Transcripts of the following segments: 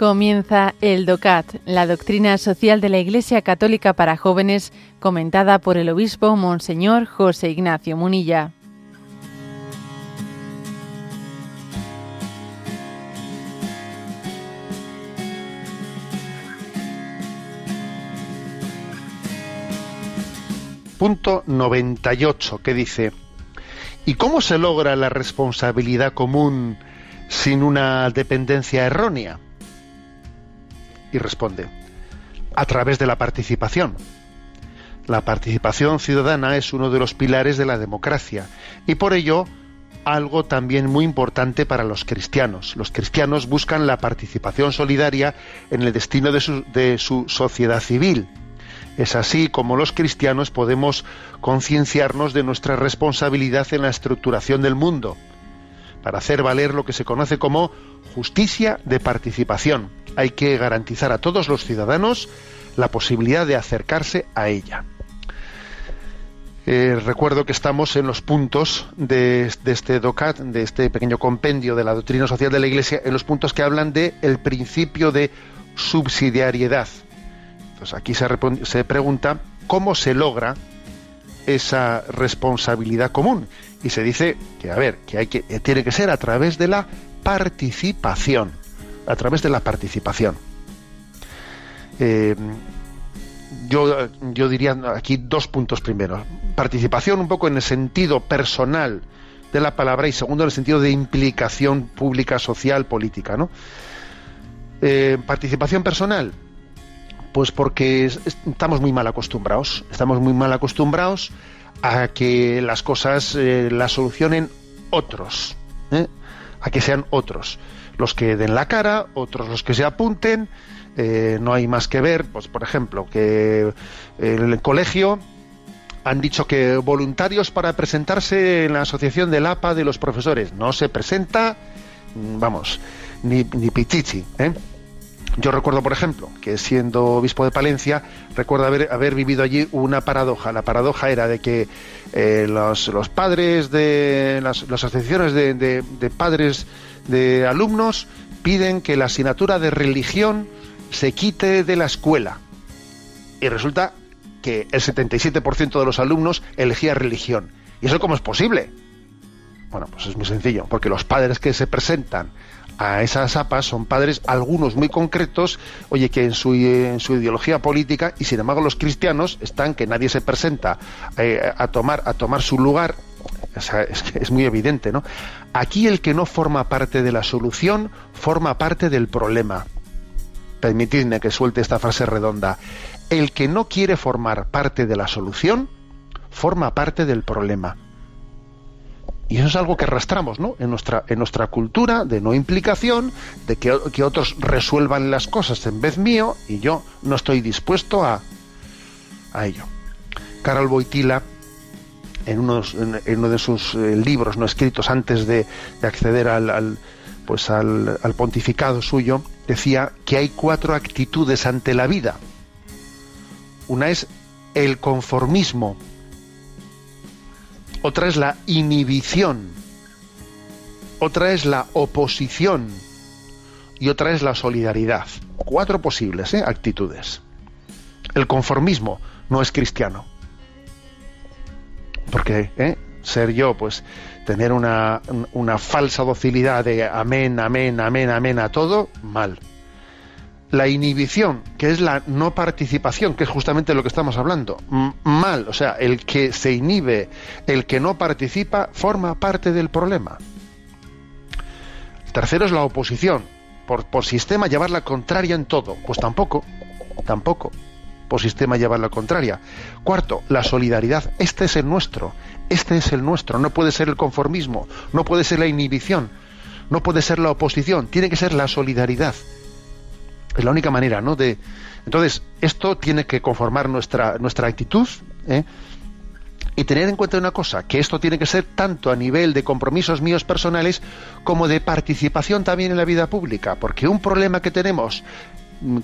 Comienza el DOCAT, la doctrina social de la Iglesia Católica para jóvenes, comentada por el obispo Monseñor José Ignacio Munilla. Punto 98, que dice, ¿y cómo se logra la responsabilidad común sin una dependencia errónea? Y responde, a través de la participación. La participación ciudadana es uno de los pilares de la democracia y por ello algo también muy importante para los cristianos. Los cristianos buscan la participación solidaria en el destino de su, sociedad civil. Es así como los cristianos podemos concienciarnos de nuestra responsabilidad en la estructuración del mundo, para hacer valer lo que se conoce como justicia de participación. Hay que garantizar a todos los ciudadanos la posibilidad de acercarse a ella. Eh, recuerdo que estamos en los puntos de, este DOCAT, de este pequeño compendio de la doctrina social de la Iglesia, en los puntos que hablan de el principio de subsidiariedad. Entonces aquí se, se pregunta cómo se logra esa responsabilidad común y se dice que a ver que hay que eh, tiene que ser a través de la participación a través de la participación. Eh, yo, yo diría aquí dos puntos primero. Participación un poco en el sentido personal de la palabra y segundo en el sentido de implicación pública social política no eh, participación personal pues porque estamos muy mal acostumbrados. Estamos muy mal acostumbrados a que las cosas eh, las solucionen otros, a que sean otros los que den la cara, otros los que se apunten. Eh, no hay más que ver, pues por ejemplo, que en el colegio han dicho que voluntarios para presentarse en la asociación del APA de los profesores no se presenta, mm, vamos, ni, ni pichichi, ¿eh? Yo recuerdo, por ejemplo, que siendo obispo de Palencia, recuerdo haber, haber vivido allí una paradoja. La paradoja era de que eh, los, padres de las, asociaciones de, padres de alumnos piden que la asignatura de religión se quite de la escuela. Y resulta que el 77% de los alumnos elegía religión. ¿Y eso cómo es posible? Bueno, pues es muy sencillo, porque los padres que se presentan a esas APAS son padres, algunos muy concretos, oye, que en su, en su ideología política, y sin embargo los cristianos están que nadie se presenta eh, a, tomar, a tomar su lugar, es, muy evidente, ¿no? Aquí el que no forma parte de la solución, forma parte del problema. Permitidme que suelte esta frase redonda. El que no quiere formar parte de la solución, forma parte del problema. Y eso es algo que arrastramos ¿no? en, nuestra, en nuestra cultura de no implicación, de que, que, otros resuelvan las cosas en vez mío y yo no estoy dispuesto a, a ello. Carol Boitila, en, uno de sus eh, libros no escritos antes de, de acceder pues al, al pontificado suyo, decía que hay cuatro actitudes ante la vida. Una es el conformismo, otra es la inhibición, otra es la oposición y otra es la solidaridad. Cuatro posibles ¿eh? actitudes. El conformismo no es cristiano. Porque ¿eh? ser yo, pues tener una, una falsa docilidad de amén, amén, amén, amén a todo, mal la inhibición, que es la no participación, que es justamente lo que estamos hablando. mal, o sea, el que se inhibe, el que no participa, forma parte del problema. tercero es la oposición. Por, por sistema llevar la contraria en todo. Pues tampoco, tampoco. Por sistema llevar la contraria. Cuarto, la solidaridad. Este es el nuestro. Este es el nuestro. No puede ser el conformismo. No puede ser la inhibición. No puede ser la oposición. Tiene que ser la solidaridad es la única manera, ¿no? De, entonces, esto tiene que conformar nuestra, nuestra actitud, ¿eh? Y tener en cuenta una cosa, que esto tiene que ser tanto a nivel de compromisos míos personales como de participación también en la vida pública, porque un problema que tenemos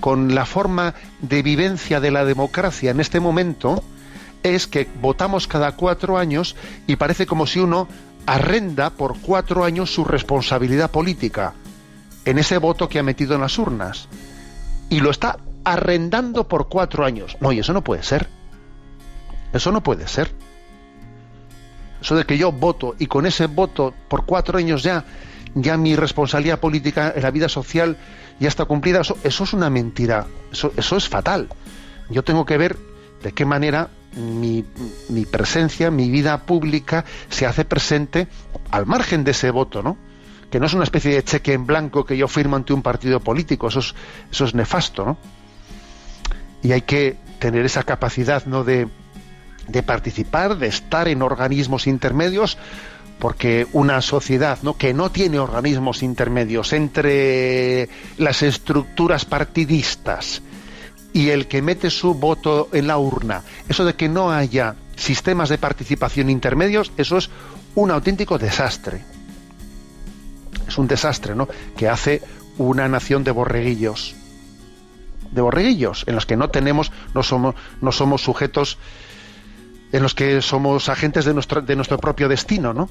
con la forma de vivencia de la democracia en este momento es que votamos cada cuatro años y parece como si uno arrenda por cuatro años su responsabilidad política en ese voto que ha metido en las urnas y lo está arrendando por cuatro años. No, y eso no puede ser. Eso no puede ser. Eso de que yo voto y con ese voto por cuatro años ya, ya mi responsabilidad política en la vida social ya está cumplida, eso, es una mentira. Eso, eso es fatal. Yo tengo que ver de qué manera mi, presencia, mi vida pública se hace presente al margen de ese voto, ¿no? Que no es una especie de cheque en blanco que yo firmo ante un partido político, eso es, eso es nefasto, ¿no? Y hay que tener esa capacidad, ¿no? De participar, de estar en organismos intermedios, porque una sociedad ¿no? que no tiene organismos intermedios entre las estructuras partidistas y el que mete su voto en la urna, eso de que no haya sistemas de participación intermedios, eso es un auténtico desastre. Es un desastre, ¿no? Que hace una nación de borreguillos. De borreguillos, en los que no tenemos, no somos, no somos sujetos en los que somos agentes de nuestro, de nuestro propio destino, ¿no?